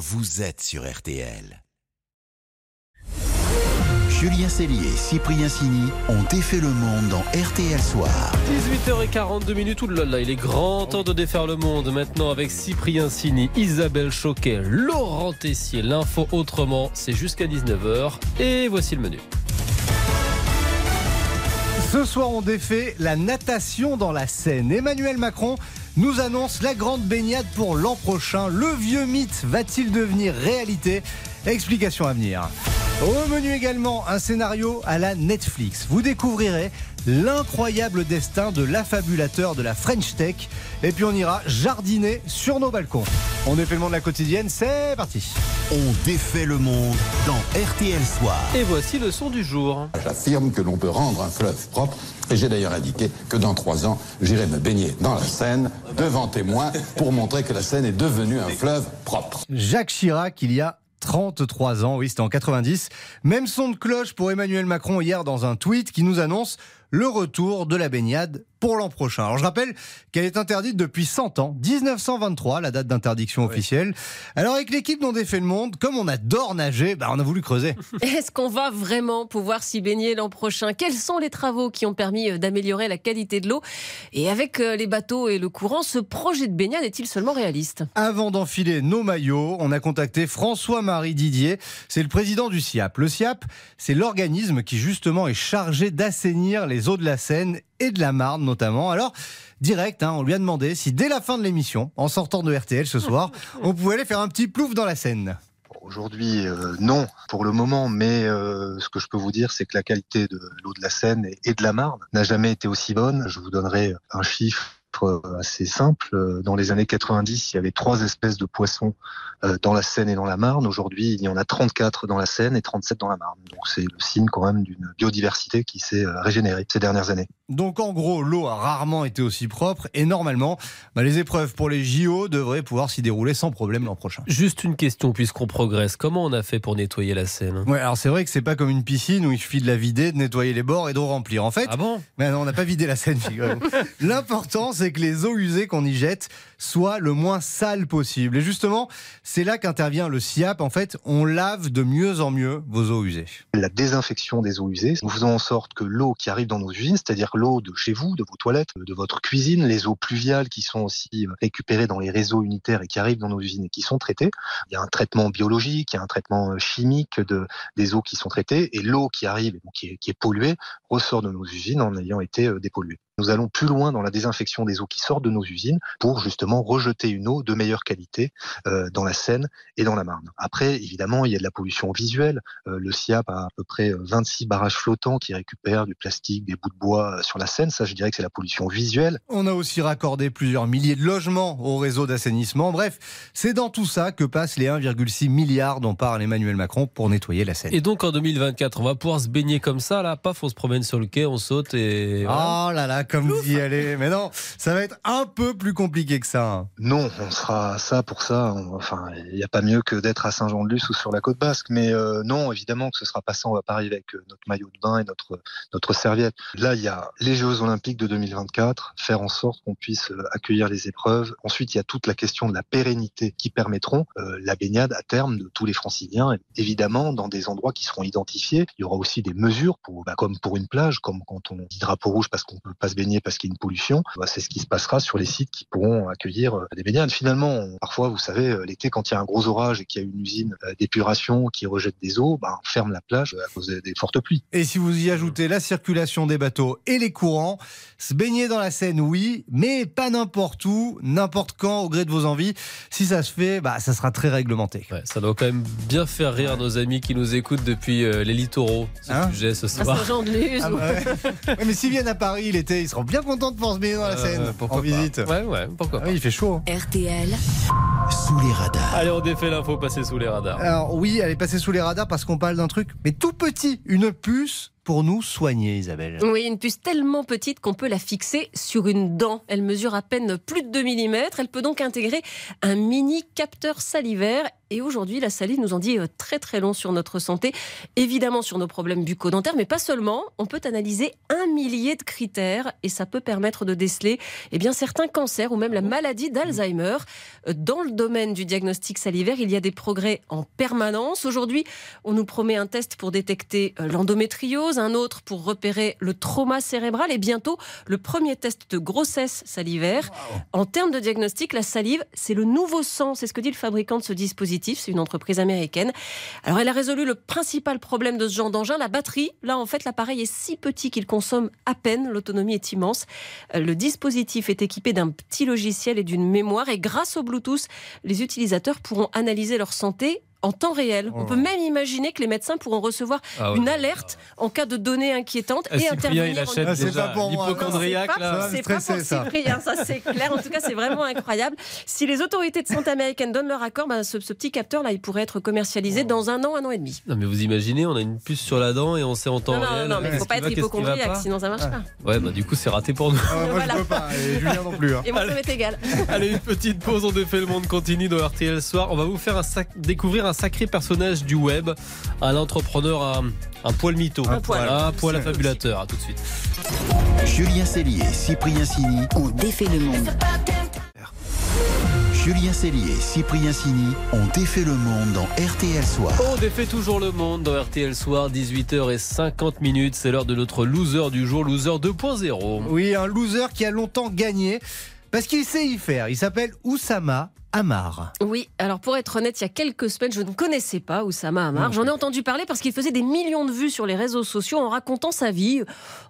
vous êtes sur RTL. Julien Cellier et Cyprien Sini ont défait le monde dans RTL Soir. 18h42 minutes, là, il est grand temps de défaire le monde maintenant avec Cyprien Sini, Isabelle Choquet, Laurent Tessier. L'info autrement, c'est jusqu'à 19h et voici le menu. Ce soir, on défait la natation dans la Seine. Emmanuel Macron nous annonce la grande baignade pour l'an prochain. Le vieux mythe va-t-il devenir réalité? Explication à venir. Au menu également, un scénario à la Netflix. Vous découvrirez l'incroyable destin de l'affabulateur de la French Tech. Et puis on ira jardiner sur nos balcons. On défait le monde de la quotidienne, c'est parti. On défait le monde dans RTL Soir. Et voici le son du jour. J'affirme que l'on peut rendre un fleuve propre. Et j'ai d'ailleurs indiqué que dans trois ans, j'irai me baigner dans la Seine, devant témoins, pour montrer que la Seine est devenue un fleuve propre. Jacques Chirac, il y a 33 ans, oui, c'était en 90. Même son de cloche pour Emmanuel Macron hier dans un tweet qui nous annonce le retour de la baignade pour l'an prochain. Alors je rappelle qu'elle est interdite depuis 100 ans, 1923, la date d'interdiction officielle. Alors avec l'équipe dont défait le monde, comme on adore nager, bah, on a voulu creuser. Est-ce qu'on va vraiment pouvoir s'y baigner l'an prochain? Quels sont les travaux qui ont permis euh, d'améliorer la qualité de l'eau? Et avec euh, les bateaux et le courant, ce projet de baignade est-il seulement réaliste? Avant d'enfiler nos maillots, on a contacté François-Marie Didier, c'est le président du SIAP. Le SIAP, c'est l'organisme qui justement est chargé d'assainir les eaux de la Seine et de la Marne notamment. Alors, direct, hein, on lui a demandé si dès la fin de l'émission, en sortant de RTL ce soir, on pouvait aller faire un petit plouf dans la Seine. Aujourd'hui, euh, non, pour le moment, mais euh, ce que je peux vous dire, c'est que la qualité de l'eau de la Seine et de la Marne n'a jamais été aussi bonne. Je vous donnerai un chiffre assez simple. Dans les années 90, il y avait trois espèces de poissons euh, dans la Seine et dans la Marne. Aujourd'hui, il y en a 34 dans la Seine et 37 dans la Marne. Donc c'est le signe quand même d'une biodiversité qui s'est euh, régénérée ces dernières années. Donc en gros, l'eau a rarement été aussi propre et normalement, bah, les épreuves pour les JO devraient pouvoir s'y dérouler sans problème l'an prochain. Juste une question puisqu'on progresse. Comment on a fait pour nettoyer la Seine? Ouais, alors c'est vrai que c'est pas comme une piscine où il suffit de la vider, de nettoyer les bords et d'eau remplir. En fait, ah bon? mais non, on n'a pas vidé la Seine. L'important, c'est que les eaux usées qu'on y jette soient le moins sales possible. Et justement, c'est là qu'intervient le SIAP. En fait, on lave de mieux en mieux vos eaux usées. La désinfection des eaux usées, nous faisons en sorte que l'eau qui arrive dans nos usines, c'est-à-dire l'eau de chez vous, de vos toilettes, de votre cuisine, les eaux pluviales qui sont aussi récupérées dans les réseaux unitaires et qui arrivent dans nos usines et qui sont traitées. Il y a un traitement biologique, il y a un traitement chimique de, des eaux qui sont traitées et l'eau qui arrive, qui est, qui est polluée, ressort de nos usines en ayant été euh, dépolluée. Nous allons plus loin dans la désinfection des eaux qui sortent de nos usines pour justement rejeter une eau de meilleure qualité euh, dans la Seine et dans la Marne. Après, évidemment, il y a de la pollution visuelle. Euh, le SIAP a à peu près 26 barrages flottants qui récupèrent du plastique, des bouts de bois euh, sur la Seine. Ça, je dirais que c'est la pollution visuelle. On a aussi raccordé plusieurs milliers de logements au réseau d'assainissement. Bref, c'est dans tout ça que passent les 1,6 milliards dont parle Emmanuel Macron pour nettoyer la Seine. Et donc en 2024, on va pouvoir se baigner comme ça, là, paf, on se promène sur le quai, on saute et... Oh là là, comme vous y allez. Mais non, ça va être un peu plus compliqué que ça. Hein. Non, on sera ça pour ça. Enfin, il n'y a pas mieux que d'être à Saint-Jean-de-Luz ou sur la côte basque. Mais euh, non, évidemment que ce sera pas ça. On va pas arriver avec euh, notre maillot de bain et notre notre serviette. Là, il y a les Jeux Olympiques de 2024, faire en sorte qu'on puisse euh, accueillir les épreuves. Ensuite, il y a toute la question de la pérennité qui permettront la baignade à terme de tous les Franciliens. évidemment, dans des endroits qui seront identifiés, il y aura aussi des mesures pour, bah, comme pour une plage, comme quand on dit drapeau rouge parce qu'on peut pas se baigner parce qu'il y a une pollution. Bah, c'est ce qui se passera sur les sites qui pourront accueillir des baignades. Finalement, parfois, vous savez, l'été, quand il y a un gros orage et qu'il y a une usine d'épuration qui rejette des eaux, bah, on ferme la plage à cause des fortes pluies. Et si vous y ajoutez la circulation des bateaux et les courants, se baigner dans la Seine, oui, mais pas n'importe où, n'importe quand, au gré de vos envies. Si ça se fait, bah, ça sera très réglementé. ça doit quand même bien faire rire nos amis qui nous écoutent depuis euh, les littoraux, ce hein sujet ce soir. Ah, bah mais s'ils viennent à Paris l'été, ils seront bien contents de pouvoir se baigner dans la euh, Seine en visite. Ouais, ouais, pourquoi ah il fait chaud. Hein. RTL. Sous les radars. Allez, on défait l'info, passer sous les radars. Alors oui, elle est passée sous les radars parce qu'on parle d'un truc, mais tout petit, une puce pour nous soigner, Isabelle. Oui, une puce tellement petite qu'on peut la fixer sur une dent. Elle mesure à peine plus de 2 mm. Elle peut donc intégrer un mini capteur salivaire Et aujourd'hui, la salive nous en dit euh, très très long sur notre santé, évidemment sur nos problèmes bucco-dentaires, mais pas seulement. On peut analyser un millier de critères et ça peut permettre de déceler eh bien, certains cancers ou même la maladie d'Alzheimer. Euh, Dans le domaine du diagnostic salivaire, il y a des progrès en permanence. Aujourd'hui, on nous promet un test pour détecter euh, l'endométriose, un autre pour repérer le trauma cérébral et bientôt le premier test de grossesse salivaire. En termes de diagnostic, la salive, c'est le nouveau sang. C'est ce que dit le fabricant de ce dispositif. C'est une entreprise américaine. Alors, elle a résolu le principal problème de ce genre d'engin, la batterie. Là, en fait, l'appareil est si petit qu'il consomme à peine. L'autonomie est immense. Euh, Le dispositif est équipé d'un petit logiciel et d'une mémoire. Et grâce au Bluetooth, les utilisateurs pourront analyser leur santé en temps réel. On peut même imaginer que les médecins pourront recevoir Ah ouais. une alerte en cas de données inquiétantes Ah, et Cyprien, intervenir. il en achète c'est déjà pas pour l'hypochondriaque, c'est pas, là. Pour. Cyprien, ça c'est clair. En tout cas, c'est vraiment incroyable. Si les autorités de santé américaines donnent leur accord, ben, ce, ce petit capteur-là, il pourrait être commercialisé dans un an, un an et demi. Non mais vous imaginez, on a une puce sur la dent et on sait en temps Non, non, réel. non, mais il qu'est-ce faut pas être hypochondriaque, sinon ça marche pas. Ouais, bah du coup c'est raté pour nous. Ah, moi, Voilà. je peux pas. Et Julien non plus. hein. Et moi, ça m'est égal. Allez, une petite pause, on défait le monde continue dans RTL Soir. On va vous faire un sac- découvrir un sacré personnage du web, un entrepreneur, un, un poil mytho. Un poil. Un poil affabulateur. À tout de suite. Julien Cellier, Cyprien Sini. On défait le monde. Julien Cellier, Cyprien Sini ont défait le monde dans RTL Soir. On défait toujours le monde dans RTL Soir, 18h50 minutes. C'est l'heure de notre loser du jour, loser 2.0. Oui, un loser qui a longtemps gagné parce qu'il sait y faire. Il s'appelle Oussama Amar. Oui, alors pour être honnête, il y a quelques semaines, je ne connaissais pas Oussama Hamar. J'en ai entendu parler parce qu'il faisait des millions de vues sur les réseaux sociaux en racontant sa vie,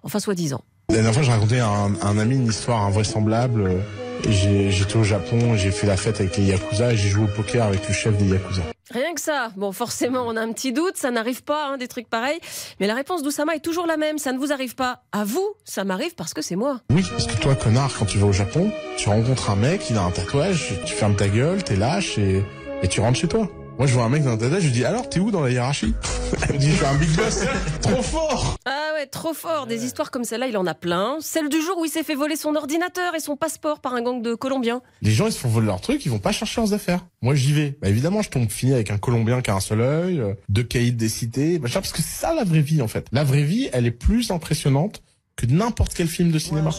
enfin soi-disant. La dernière fois, j'ai raconté à un, à un ami une histoire invraisemblable. J'ai- J'étais au Japon, j'ai fait la fête avec les Yakuza et j'ai joué au poker avec le chef des Yakuza. Rien que ça. Bon, forcément, on a un petit doute, ça n'arrive pas, hein, des trucs pareils. Mais la réponse d'Oussama est toujours la même. Ça ne vous arrive pas à vous, ça m'arrive parce que c'est moi. Oui, parce que toi, connard, quand tu vas au Japon, tu rencontres un mec, il a un tatouage, tu fermes ta gueule, t'es lâche et, et tu rentres chez toi. Moi, je vois un mec dans un tatouage, je lui dis alors, t'es où dans la hiérarchie? Elle me dit, je suis un big boss. Trop fort Ah ouais, trop fort. Des histoires comme celle-là, il en a plein. Celle du jour où il s'est fait voler son ordinateur et son passeport par un gang de Colombiens. Les gens, ils se font voler leurs trucs, ils vont pas chercher leurs affaires. Moi, j'y vais. Bah, évidemment, je tombe fini avec un Colombien qui a un seul œil, euh, deux caïds des cités, machin, parce que c'est ça la vraie vie, en fait. La vraie vie, elle est plus impressionnante que n'importe quel film de cinéma.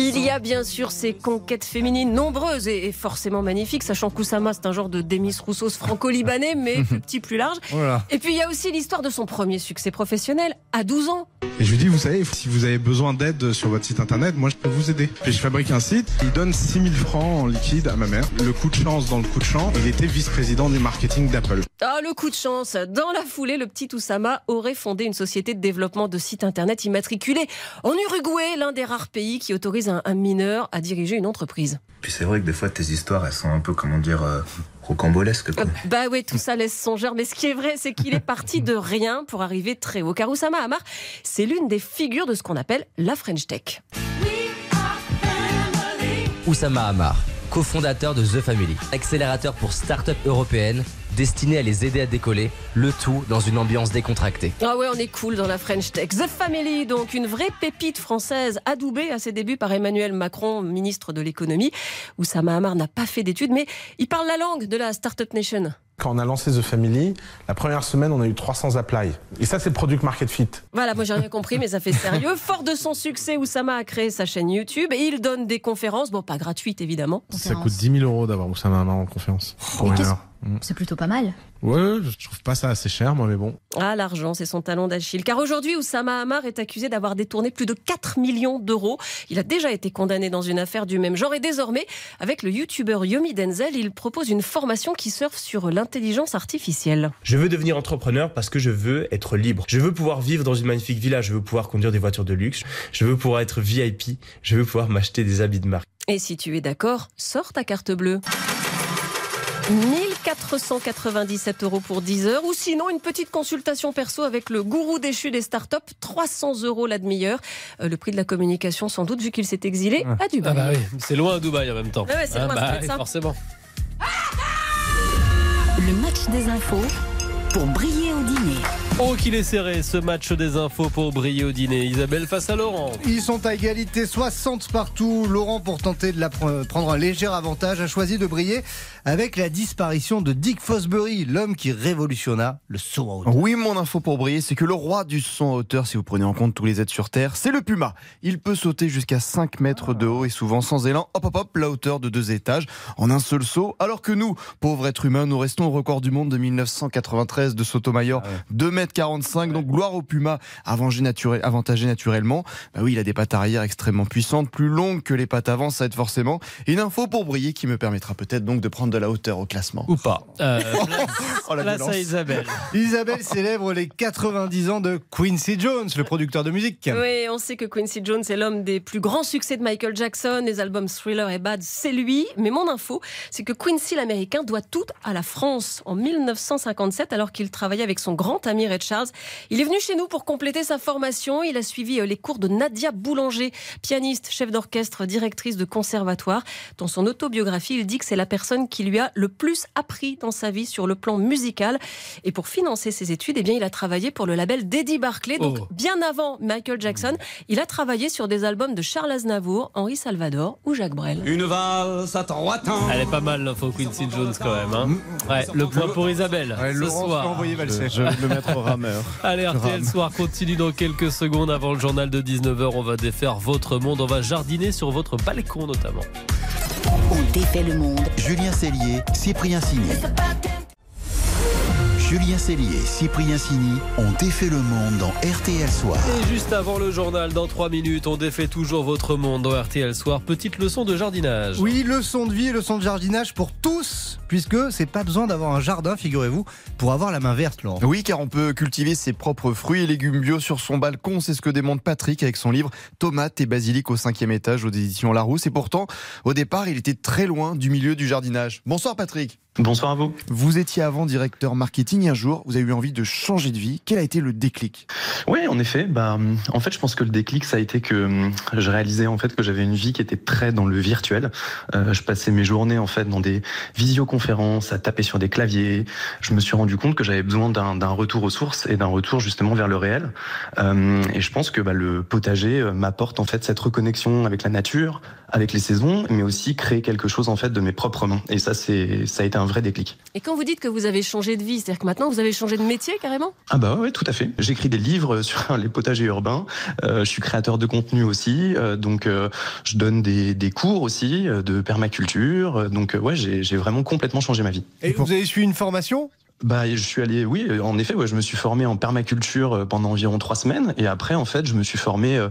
Il y a bien sûr ces conquêtes féminines nombreuses et, forcément magnifiques, sachant qu'Oussama, c'est un genre de Demis Roussos franco-libanais, mais plus petit, plus large. Voilà. Et puis il y a aussi l'histoire de son premier succès professionnel à 12 ans. Et je lui dis, vous savez, si vous avez besoin d'aide sur votre site internet, moi je peux vous aider. Puis je fabrique un site, il donne 6000 francs en liquide à ma mère. Le coup de chance dans le coup de chance, il était vice-président du marketing d'Apple. Ah, le coup de chance Dans la foulée, le petit Oussama aurait fondé une société de développement de sites internet immatriculés en Uruguay, l'un des rares pays qui autorise un, un mineur à diriger une entreprise. Puis c'est vrai que des fois, tes histoires, elles sont un peu, comment dire, euh, rocambolesques. Quoi. Euh, Bah oui, tout ça laisse songeur, mais ce qui est vrai, c'est qu'il est parti de rien pour arriver très haut. Car Oussama Hamar, c'est l'une des figures de ce qu'on appelle la French Tech. Oussama Hamar, cofondateur de The Family, accélérateur pour start-up européennes destiné à les aider à décoller, le tout dans une ambiance décontractée. Ah ouais, on est cool dans la French Tech. The Family, donc une vraie pépite française adoubée à ses débuts par Emmanuel Macron, ministre de l'économie. Oussama Hamar n'a pas fait d'études, mais il parle la langue de la Startup Nation. Quand on a lancé The Family, la première semaine, on a eu 300 apply. Et ça, c'est le Product Market Fit. Voilà, moi j'ai rien compris, mais ça fait sérieux. Fort de son succès, Oussama a créé sa chaîne YouTube et il donne des conférences, bon pas gratuites évidemment. Ça coûte 10 000 euros d'avoir Oussama Hamar en conférence. Pour Mm. C'est plutôt pas mal. Ouais, je trouve pas ça assez cher, moi, mais bon. Ah, l'argent, c'est son talon d'Achille. Car aujourd'hui, Oussama Hamar est accusé d'avoir détourné plus de 4 millions d'euros. Il a déjà été condamné dans une affaire du même genre. Et désormais, avec le youtubeur Yomi Denzel, il propose une formation qui surfe sur l'intelligence artificielle. Je veux devenir entrepreneur parce que je veux être libre. Je veux pouvoir vivre dans une magnifique villa. Je veux pouvoir conduire des voitures de luxe. Je veux pouvoir être VIP. Je veux pouvoir m'acheter des habits de marque. Et si tu es d'accord, sors ta carte bleue. 1497 euros pour 10 heures ou sinon une petite consultation perso avec le gourou déchu des startups, 300 euros la demi-heure. Euh, le prix de la communication sans doute vu qu'il s'est exilé à Dubaï. Ah bah oui, c'est loin à Dubaï en même temps. Ouais, c'est loin, bah oui, forcément. Le match des infos pour briller au dîner. Oh qu'il est serré ce match des infos pour briller au dîner. Isabelle face à Laurent. Ils sont à égalité 60 partout. Laurent, pour tenter de la pre- prendre un léger avantage, a choisi de briller avec la disparition de Dick Fosbury, l'homme qui révolutionna le saut en hauteur. Oui, mon info pour briller, c'est que le roi du saut en hauteur, si vous prenez en compte tous les êtres sur Terre, c'est le puma. Il peut sauter jusqu'à 5 mètres de haut et souvent sans élan, hop hop hop, la hauteur de deux étages, en un seul saut. Alors que nous, pauvres êtres humains, nous restons au record du monde de 1993 de Sotomayor, 2 mètres 45. Donc gloire au puma, avantagé, naturel- avantagé naturellement. Bah oui, il a des pattes arrière extrêmement puissantes, plus longues que les pattes avant, ça aide forcément. Et une info pour briller qui me permettra peut-être donc de prendre de la hauteur au classement. Ou pas. Euh, Oh, la place à Isabelle. Isabelle célèbre les 90 ans de Quincy Jones, le producteur de musique. Oui, on sait que Quincy Jones est l'homme des plus grands succès de Michael Jackson, les albums Thriller et Bad, c'est lui. Mais mon info, c'est que Quincy l'américain doit tout à la France. En 1957, alors qu'il travaillait avec son grand ami Charles, il est venu chez nous pour compléter sa formation. Il a suivi euh, les cours de Nadia Boulanger, pianiste, chef d'orchestre, directrice de conservatoire. Dans son autobiographie, il dit que c'est la personne qui lui a le plus appris dans sa vie sur le plan musical. Et pour financer ses études, eh bien, il a travaillé pour le label d'Eddie Barclay. Donc, Oh. bien avant Michael Jackson, il a travaillé sur des albums de Charles Aznavour, Henri Salvador ou Jacques Brel. Une valse à trois temps. Elle est pas mal l'info Quincy Jones quand même. hein. Ouais, le point pour Isabelle Ouais, ce Laurent, soir. je. Je vais le mettre au rameur. Allez, RTL Rame. Soir continue dans quelques secondes avant le journal de 19h. On va défaire votre monde. On va jardiner sur votre balcon notamment. On défait le monde. Julien Cellier, Cyprien Sini. Julien Cellier, Cyprien Sini ont défait le monde dans RTL Soir. Et juste avant le journal, dans 3 minutes, on défait toujours votre monde dans RTL Soir. Petite leçon de jardinage. Oui, leçon de vie, leçon de jardinage pour tous, puisque c'est pas besoin d'avoir un jardin, figurez-vous, pour avoir la main verte, Laurent. Oui, car on peut cultiver ses propres fruits et légumes bio sur son balcon. C'est ce que démontre Patrick avec son livre Tomates et basilic au cinquième étage aux éditions Larousse. Et pourtant, au départ, il était très loin du milieu du jardinage. Bonsoir Patrick. Bonsoir à vous. Vous étiez avant directeur marketing et un jour, vous avez eu envie de changer de vie. Quel a été le déclic? Oui, en effet. Bah, hum, en fait, je pense que le déclic, ça a été que hum, je réalisais en fait que j'avais une vie qui était très dans le virtuel. Euh, je passais mes journées en fait dans des visioconférences, à taper sur des claviers. Je me suis rendu compte que j'avais besoin d'un retour aux sources et d'un retour justement vers le réel. Euh, et je pense que bah, le potager euh, m'apporte en fait cette reconnexion avec la nature, avec les saisons, mais aussi créer quelque chose en fait de mes propres mains. Et ça, c'est ça a été un vrai déclic. Et quand vous dites que vous avez changé de vie, c'est-à-dire que maintenant vous avez changé de métier carrément? Ah bah ouais, tout à fait. J'écris des livres sur les potagers urbains. Euh, je suis créateur de contenu aussi, euh, donc euh, je donne des, des cours aussi euh, de permaculture. Euh, Donc euh, ouais, j'ai j'ai vraiment complètement changé ma vie. Et vous avez suivi une formation? Bah, je suis allé, oui, en effet, ouais, je me suis formé en permaculture euh, pendant environ trois semaines, et après, en fait, je me suis formé euh,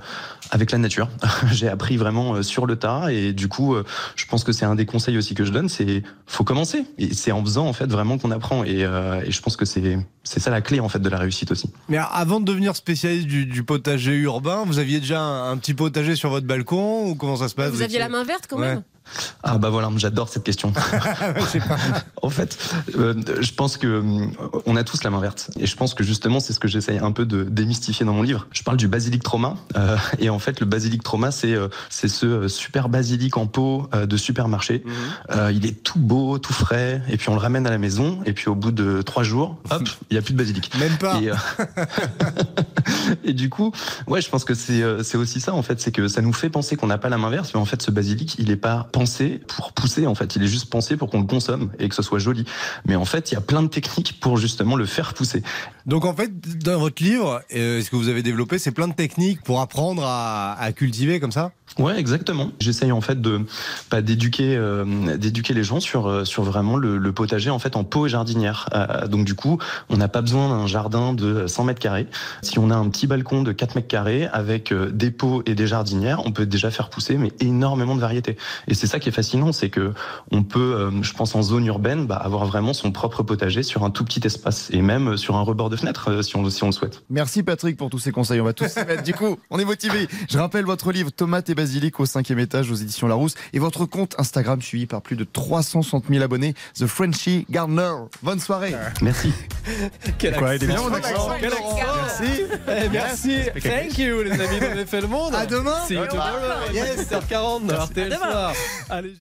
avec la nature. J'ai appris vraiment euh, sur le tas, et du coup, je pense que c'est un des conseils aussi que je donne, c'est faut commencer, et c'est en faisant en fait vraiment qu'on apprend, et, euh, et je pense que c'est c'est ça la clé en fait de la réussite aussi. Mais avant de devenir spécialiste du, du potager urbain, vous aviez déjà un, un petit potager sur votre balcon ou comment ça se passe? Vous aviez la main verte quand Ouais. Ah bah voilà, j'adore cette question. en fait, euh, je pense que euh, on a tous la main verte, et je pense que justement c'est ce que j'essaye un peu de démystifier dans mon livre. Je parle du basilic trauma, euh, et en fait le basilic trauma c'est c'est ce super basilic en pot de supermarché. Euh, il est tout beau, tout frais, et puis on le ramène à la maison, et puis au bout de trois jours, hop, il y a plus de basilic. Même pas. Et, et du coup, ouais, je pense que c'est c'est aussi ça en fait, c'est que ça nous fait penser qu'on n'a pas la main verte, mais en fait ce basilic, il est pas pour pousser en fait, il est juste pensé pour qu'on le consomme et que ce soit joli. Mais en fait, il y a plein de techniques pour justement le faire pousser. Donc en fait, dans votre livre, euh, ce que vous avez développé, c'est plein de techniques pour apprendre à, cultiver comme ça? Ouais, exactement. J'essaye en fait de pas d'éduquer euh, d'éduquer les gens sur euh, sur vraiment le, le potager en fait en pot et jardinière. Euh, donc du coup, on n'a pas besoin d'un jardin de 100 mètres carrés. Si on a un petit balcon de 4 mètres carrés avec euh, des pots et des jardinières, on peut déjà faire pousser mais énormément de variétés. Et c'est ça qui est fascinant, c'est que on peut, euh, je pense en zone urbaine, bah, avoir vraiment son propre potager sur un tout petit espace et même sur un rebord de fenêtre euh, si on si on le souhaite. Merci Patrick pour tous ces conseils. On va tous s'y mettre. Du coup, on est motivé. Je rappelle votre livre Tomates et basilic au cinquième étage aux éditions Larousse et votre compte Instagram suivi par plus de 360 000 abonnés, The Frenchy Gardener. Bonne soirée. Merci. Quel Quoi, accent, bien. Quel accent Merci. Eh, Merci. Thank you, les amis. On a fait le monde. À demain. Tomorrow. Yes. 7h40 dans RTL À demain. Allez.